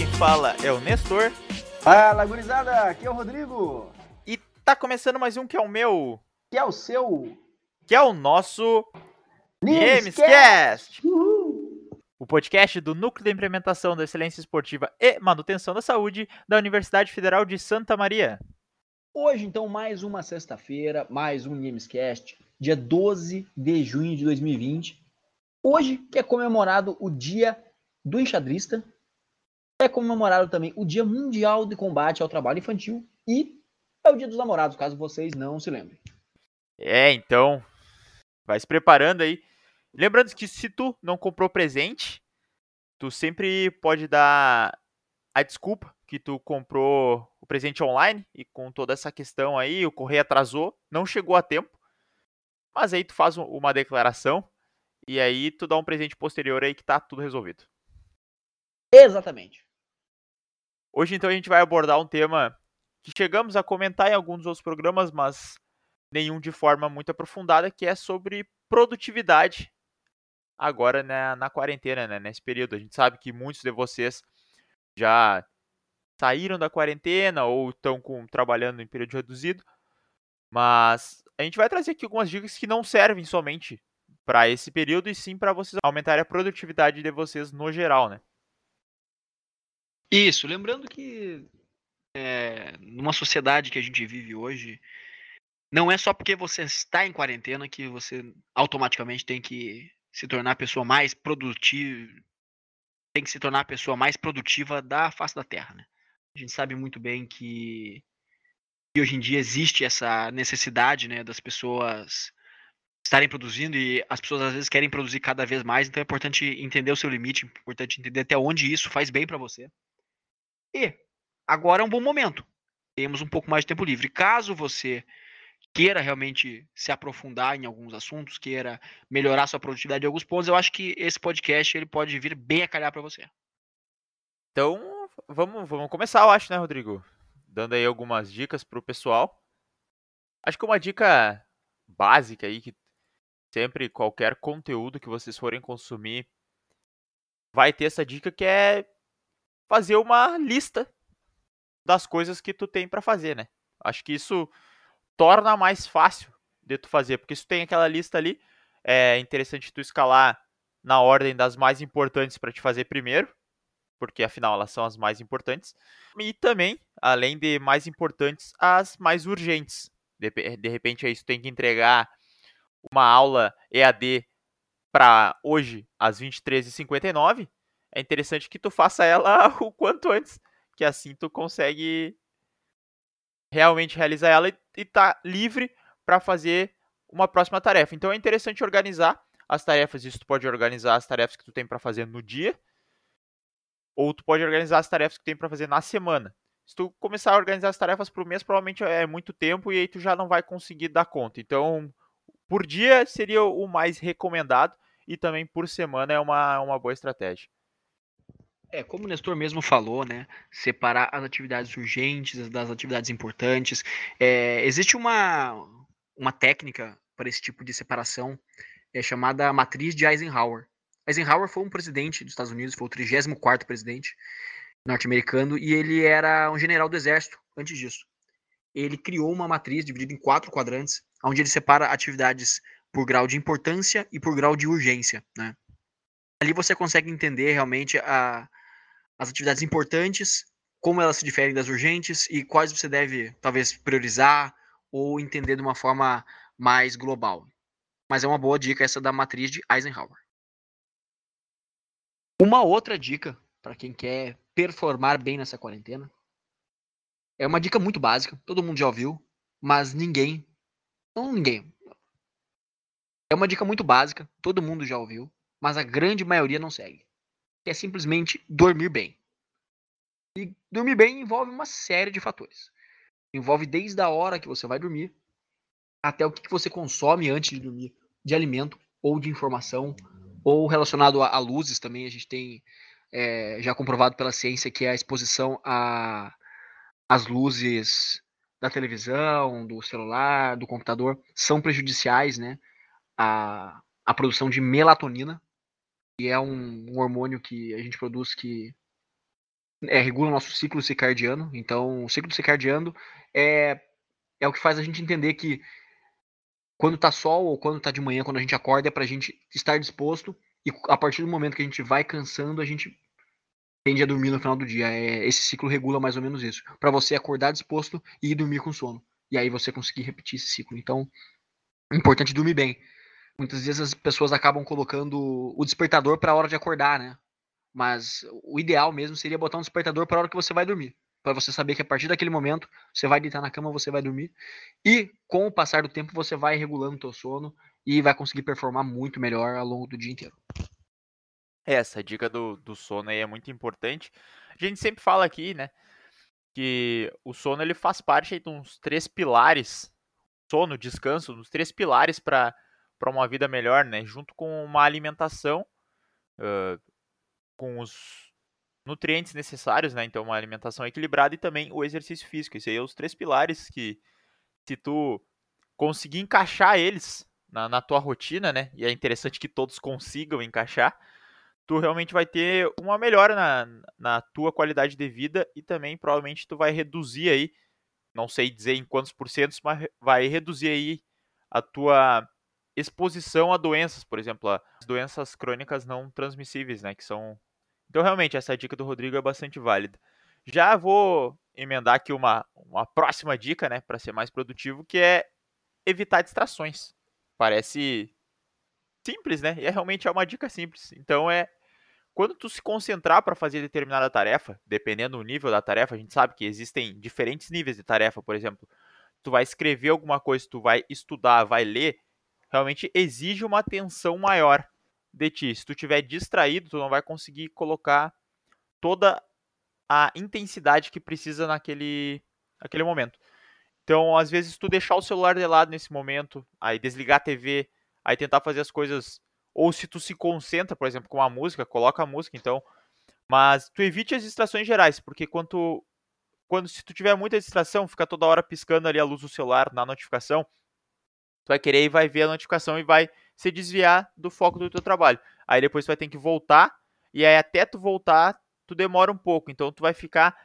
quem fala é o Nestor. Fala, gurizada, aqui é o Rodrigo. E tá começando mais um que é o meu, Que é o seu que é o nosso. Gamescast. O podcast do Núcleo de Implementação da Excelência Esportiva e Manutenção da Saúde da Universidade Federal de Santa Maria. Hoje, então, mais uma sexta-feira, mais um Namescast, dia 12 de junho de 2020. Hoje que é comemorado o Dia do Enxadrista, é comemorado também o Dia Mundial de Combate ao Trabalho Infantil e é o Dia dos Namorados, caso vocês não se lembrem. É, então, vai se preparando aí. Lembrando que se tu não comprou presente, tu sempre pode dar a desculpa que tu comprou o presente online e com toda essa questão aí, o correio atrasou, não chegou a tempo. Mas aí tu faz um- uma declaração e aí tu dá um presente posterior aí que tá tudo resolvido. Exatamente. Hoje então a gente vai abordar um tema que chegamos a comentar em alguns outros programas, mas nenhum de forma muito aprofundada, que é sobre produtividade agora na, na quarentena, né, nesse período. A gente sabe que muitos de vocês já saíram da quarentena ou estão com, trabalhando em período reduzido, mas a gente vai trazer aqui algumas dicas que não servem somente para esse período e sim para vocês aumentarem a produtividade de vocês no geral, né? Isso, lembrando que é, numa sociedade que a gente vive hoje, não é só porque você está em quarentena que você automaticamente tem que se tornar a pessoa mais produtiva, tem que se tornar a pessoa mais produtiva da face da Terra, né? A gente sabe muito bem que, que hoje em dia existe essa necessidade, né, das pessoas estarem produzindo e as pessoas às vezes querem produzir cada vez mais, então é importante entender o seu limite, é importante entender até onde isso faz bem para você. E agora é um bom momento. Temos um pouco mais de tempo livre. Caso você queira realmente se aprofundar em alguns assuntos, queira melhorar sua produtividade em alguns pontos, eu acho que esse podcast ele pode vir bem a calhar para você. Então, vamos, vamos começar, eu acho, né, Rodrigo? Dando aí algumas dicas pro pessoal. Acho que uma dica básica aí, que sempre qualquer conteúdo que vocês forem consumir vai ter essa dica que é fazer uma lista das coisas que tu tem pra fazer, né? Acho que isso torna mais fácil de tu fazer, porque se tu tem aquela lista ali, é interessante tu escalar na ordem das mais importantes pra te fazer primeiro, porque afinal elas são as mais importantes, e também, além de mais importantes, as mais urgentes. De, de repente aí tu tem que entregar uma aula EAD para hoje às 23h59, é interessante que tu faça ela o quanto antes, que assim tu consegue realmente realizar ela e, e tá livre para fazer uma próxima tarefa. Então é interessante organizar as tarefas, isso tu pode organizar as tarefas que tu tem para fazer no dia, ou tu pode organizar as tarefas que tu tem para fazer na semana. Se tu começar a organizar as tarefas por mês, provavelmente é muito tempo e aí tu já não vai conseguir dar conta. Então, por dia seria o mais recomendado e também por semana é uma, uma boa estratégia. É, como o Nestor mesmo falou, né? Separar as atividades urgentes das atividades importantes. É, existe uma, uma técnica para esse tipo de separação, é chamada matriz de Eisenhower. Eisenhower foi um presidente dos Estados Unidos, foi o 34º presidente norte-americano, e ele era um general do exército antes disso. Ele criou uma matriz dividida em quatro quadrantes, onde ele separa atividades por grau de importância e por grau de urgência, né? Ali você consegue entender realmente a, as atividades importantes, como elas se diferem das urgentes e quais você deve, talvez, priorizar ou entender de uma forma mais global. Mas é uma boa dica essa da matriz de Eisenhower. Uma outra dica para quem quer performar bem nessa quarentena é uma dica muito básica, todo mundo já ouviu, mas ninguém, não ninguém. É uma dica muito básica, todo mundo já ouviu, mas a grande maioria não segue. Que é simplesmente dormir bem. E dormir bem envolve uma série de fatores. Envolve desde a hora que você vai dormir até o que você consome antes de dormir, de alimento ou de informação, ou relacionado a, a luzes também. A gente tem é, já comprovado pela ciência que a exposição as luzes da televisão, do celular, do computador são prejudiciais, né? A produção de melatonina, que é um, um hormônio que a gente produz que é, regula o nosso ciclo circadiano. Então, o ciclo circadiano é, é o que faz a gente entender que quando tá sol ou quando tá de manhã, quando a gente acorda, é pra gente estar disposto. E a partir do momento que a gente vai cansando, a gente tende a dormir no final do dia. É, esse ciclo regula mais ou menos isso. para você acordar disposto e ir dormir com sono. E aí você conseguir repetir esse ciclo. Então, é importante dormir bem. Muitas vezes as pessoas acabam colocando o despertador para a hora de acordar, né? Mas o ideal mesmo seria botar um despertador para a hora que você vai dormir. Para você saber que a partir daquele momento você vai deitar na cama, você vai dormir. E com o passar do tempo você vai regulando o teu sono e vai conseguir performar muito melhor ao longo do dia inteiro. É, essa dica do, do sono aí é muito importante. A gente sempre fala aqui, né? Que o sono ele faz parte de uns três pilares. Sono, descanso, uns três pilares para uma vida melhor, né? Junto com uma alimentação, uh, com os nutrientes necessários, né? Então, uma alimentação equilibrada e também o exercício físico. Esses aí são os três pilares que, se tu conseguir encaixar eles na, na tua rotina, né? E é interessante que todos consigam encaixar tu realmente vai ter uma melhora na, na tua qualidade de vida e também provavelmente tu vai reduzir aí, não sei dizer em quantos porcentos, mas vai reduzir aí a tua exposição a doenças, por exemplo, as doenças crônicas não transmissíveis, né, que são Então realmente essa dica do Rodrigo é bastante válida. Já vou emendar aqui uma, uma próxima dica, né, para ser mais produtivo, que é evitar distrações. Parece simples, né? E é realmente é uma dica simples. Então é quando tu se concentrar para fazer determinada tarefa, dependendo do nível da tarefa, a gente sabe que existem diferentes níveis de tarefa, por exemplo, tu vai escrever alguma coisa, tu vai estudar, vai ler, realmente exige uma atenção maior de ti. Se tu estiver distraído, tu não vai conseguir colocar toda a intensidade que precisa naquele, naquele momento. Então, às vezes, tu deixar o celular de lado nesse momento, aí desligar a TV, aí tentar fazer as coisas ou se tu se concentra, por exemplo, com a música, coloca a música, então. Mas tu evite as distrações gerais, porque quando, quando se tu tiver muita distração, fica toda hora piscando ali a luz do celular na notificação, vai querer e vai ver a notificação e vai se desviar do foco do teu trabalho. Aí depois tu vai ter que voltar, e aí até tu voltar, tu demora um pouco. Então tu vai ficar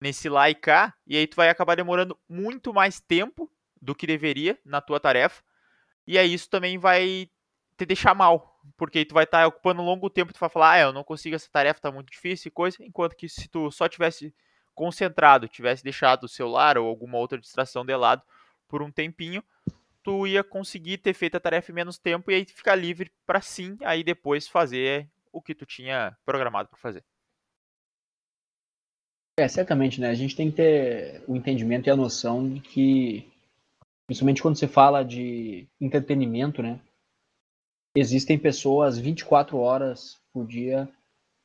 nesse lá e cá, e aí tu vai acabar demorando muito mais tempo do que deveria na tua tarefa. E aí isso também vai te deixar mal, porque tu vai estar ocupando um longo tempo, tu vai falar, ah, eu não consigo essa tarefa, tá muito difícil e coisa, enquanto que se tu só tivesse concentrado, tivesse deixado o celular ou alguma outra distração de lado por um tempinho, tu ia conseguir ter feito a tarefa em menos tempo e aí ficar livre para sim, aí depois fazer o que tu tinha programado para fazer. É, certamente, né? A gente tem que ter o entendimento e a noção de que, principalmente quando você fala de entretenimento, né? existem pessoas 24 horas por dia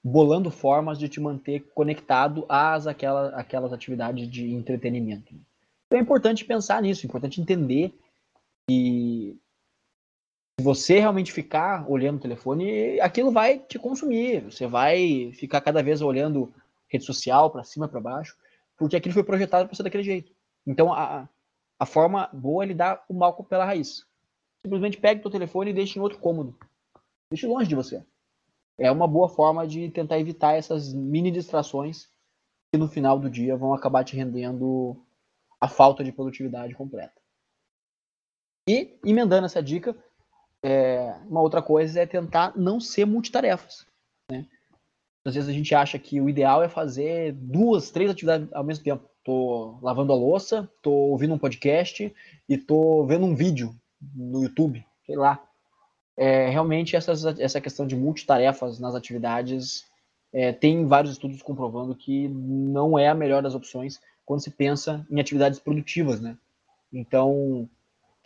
bolando formas de te manter conectado às aquelas, aquelas atividades de entretenimento. Então é importante pensar nisso, é importante entender que se você realmente ficar olhando o telefone, aquilo vai te consumir. Você vai ficar cada vez olhando rede social para cima, para baixo, porque aquilo foi projetado para ser daquele jeito. Então a, a forma boa é lidar o mal pela raiz simplesmente pegue o teu telefone e deixe em outro cômodo. Deixe longe de você. É uma boa forma de tentar evitar essas mini distrações que no final do dia vão acabar te rendendo a falta de produtividade completa. E, emendando essa dica, é, uma outra coisa é tentar não ser multitarefas. Né? Às vezes a gente acha que o ideal é fazer duas, três atividades ao mesmo tempo. Tô lavando a louça, tô ouvindo um podcast e tô vendo um vídeo no YouTube, sei lá. É, realmente essas, essa questão de multitarefas nas atividades é, tem vários estudos comprovando que não é a melhor das opções quando se pensa em atividades produtivas, né? Então,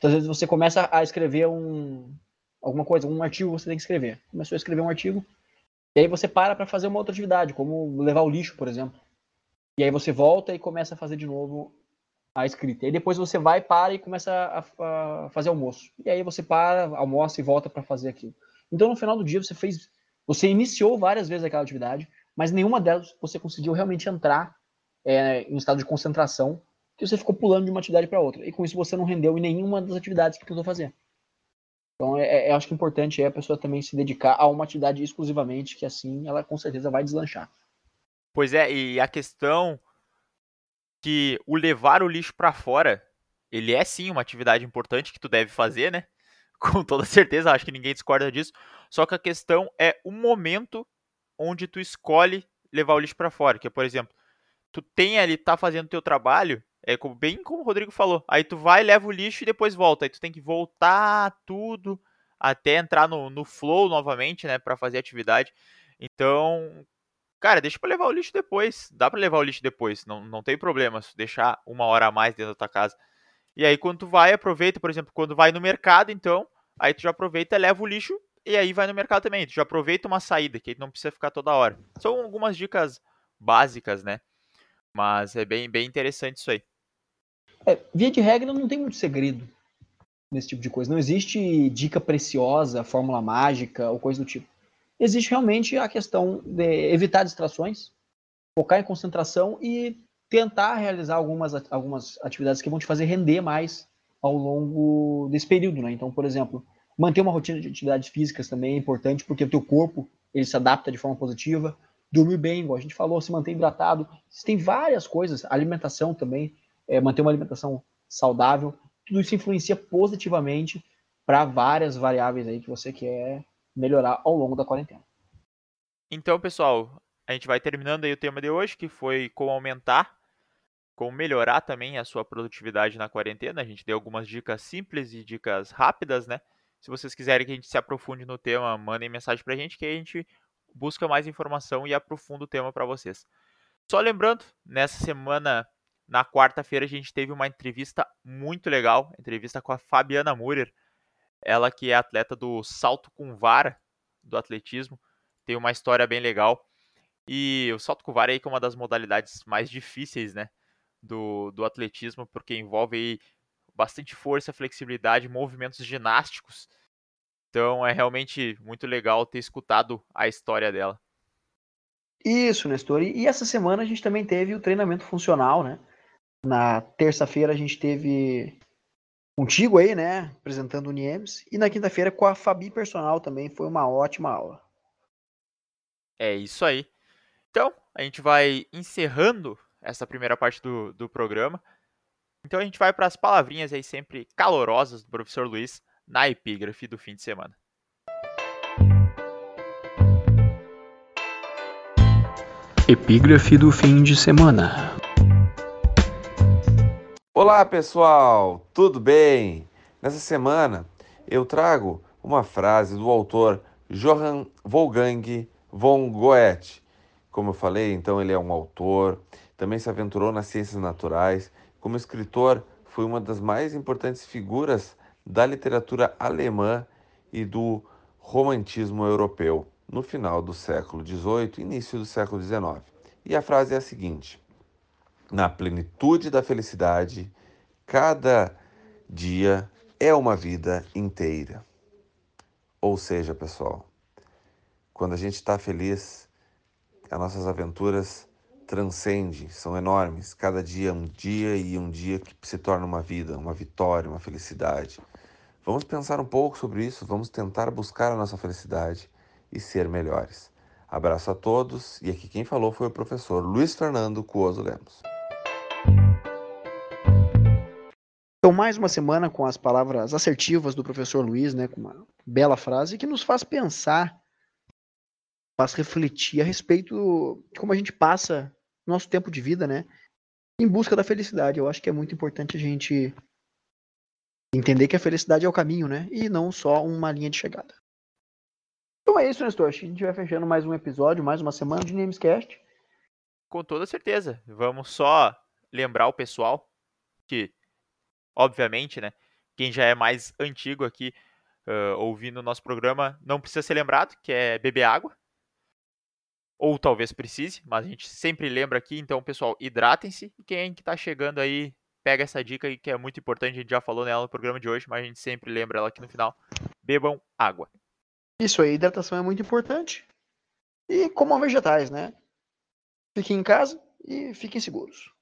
às vezes você começa a escrever um, alguma coisa, um artigo você tem que escrever. Começou a escrever um artigo, e aí você para para fazer uma outra atividade, como levar o lixo, por exemplo. E aí você volta e começa a fazer de novo a escrita. E depois você vai, para e começa a, a fazer almoço. E aí você para, almoça e volta para fazer aquilo. Então no final do dia você fez, você iniciou várias vezes aquela atividade, mas nenhuma delas você conseguiu realmente entrar é, em estado de concentração, que você ficou pulando de uma atividade para outra. E com isso você não rendeu em nenhuma das atividades que tentou fazer. Então, é, é, acho que o importante é a pessoa também se dedicar a uma atividade exclusivamente, que assim ela com certeza vai deslanchar. Pois é, e a questão que o levar o lixo para fora, ele é sim uma atividade importante que tu deve fazer, né? Com toda certeza, acho que ninguém discorda disso. Só que a questão é o momento onde tu escolhe levar o lixo para fora, que é, por exemplo, tu tem ali tá fazendo teu trabalho, é bem como o Rodrigo falou. Aí tu vai, leva o lixo e depois volta. Aí tu tem que voltar tudo até entrar no, no flow novamente, né, para fazer atividade. Então, cara, deixa para levar o lixo depois. Dá para levar o lixo depois, não, não tem problema se deixar uma hora a mais dentro da tua casa. E aí quando tu vai, aproveita, por exemplo, quando vai no mercado, então, aí tu já aproveita, leva o lixo e aí vai no mercado também. Tu já aproveita uma saída, que aí não precisa ficar toda hora. São algumas dicas básicas, né? Mas é bem, bem interessante isso aí. É, via de regra, não tem muito segredo nesse tipo de coisa. Não existe dica preciosa, fórmula mágica ou coisa do tipo. Existe realmente a questão de evitar distrações, focar em concentração e tentar realizar algumas, algumas atividades que vão te fazer render mais ao longo desse período, né? Então, por exemplo, manter uma rotina de atividades físicas também é importante, porque o teu corpo ele se adapta de forma positiva. Dormir bem, igual a gente falou, se manter hidratado. Tem várias coisas, alimentação também, é, manter uma alimentação saudável, tudo isso influencia positivamente para várias variáveis aí que você quer melhorar ao longo da quarentena. Então, pessoal, a gente vai terminando aí o tema de hoje, que foi como aumentar, como melhorar também a sua produtividade na quarentena. A gente deu algumas dicas simples e dicas rápidas, né? Se vocês quiserem que a gente se aprofunde no tema, mandem mensagem para a gente que a gente busca mais informação e aprofunda o tema para vocês. Só lembrando, nessa semana na quarta-feira a gente teve uma entrevista muito legal, entrevista com a Fabiana Murer, ela que é atleta do salto com vara do atletismo, tem uma história bem legal. E o salto com vara aí que é uma das modalidades mais difíceis, né, do, do atletismo, porque envolve aí bastante força, flexibilidade, movimentos ginásticos. Então é realmente muito legal ter escutado a história dela. Isso, Nestor. E essa semana a gente também teve o treinamento funcional, né? Na terça-feira a gente teve contigo aí, né? Apresentando o Niemes. E na quinta-feira com a Fabi Personal também. Foi uma ótima aula. É isso aí. Então, a gente vai encerrando essa primeira parte do, do programa. Então a gente vai para as palavrinhas aí sempre calorosas do professor Luiz na epígrafe do fim de semana. Epígrafe do fim de semana. Olá pessoal, tudo bem? Nessa semana eu trago uma frase do autor Johann Wolfgang von Goethe. Como eu falei, então ele é um autor, também se aventurou nas ciências naturais. Como escritor, foi uma das mais importantes figuras da literatura alemã e do romantismo europeu no final do século XVIII início do século XIX. E a frase é a seguinte: na plenitude da felicidade, cada dia é uma vida inteira. Ou seja, pessoal, quando a gente está feliz, as nossas aventuras transcendem, são enormes. Cada dia é um dia e um dia que se torna uma vida, uma vitória, uma felicidade. Vamos pensar um pouco sobre isso, vamos tentar buscar a nossa felicidade e ser melhores. Abraço a todos e aqui quem falou foi o professor Luiz Fernando Cuoso Lemos. Então, mais uma semana com as palavras assertivas do professor Luiz, né, com uma bela frase que nos faz pensar, faz refletir a respeito de como a gente passa nosso tempo de vida, né, em busca da felicidade. Eu acho que é muito importante a gente entender que a felicidade é o caminho, né, e não só uma linha de chegada. Então é isso, Nestor. A gente vai fechando mais um episódio, mais uma semana de Namescast. Com toda certeza. Vamos só lembrar o pessoal que obviamente, né? Quem já é mais antigo aqui uh, ouvindo o nosso programa não precisa ser lembrado, que é beber água. Ou talvez precise, mas a gente sempre lembra aqui, então, pessoal, hidratem-se. E quem que tá chegando aí, pega essa dica aí que é muito importante, a gente já falou nela no programa de hoje, mas a gente sempre lembra ela aqui no final. Bebam água. Isso aí, hidratação é muito importante. E comam vegetais, né? Fiquem em casa e fiquem seguros.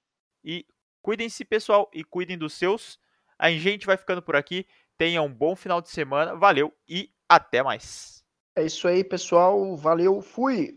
E cuidem-se, pessoal, e cuidem dos seus. A gente vai ficando por aqui. Tenha um bom final de semana. Valeu e até mais. É isso aí, pessoal. Valeu. Fui.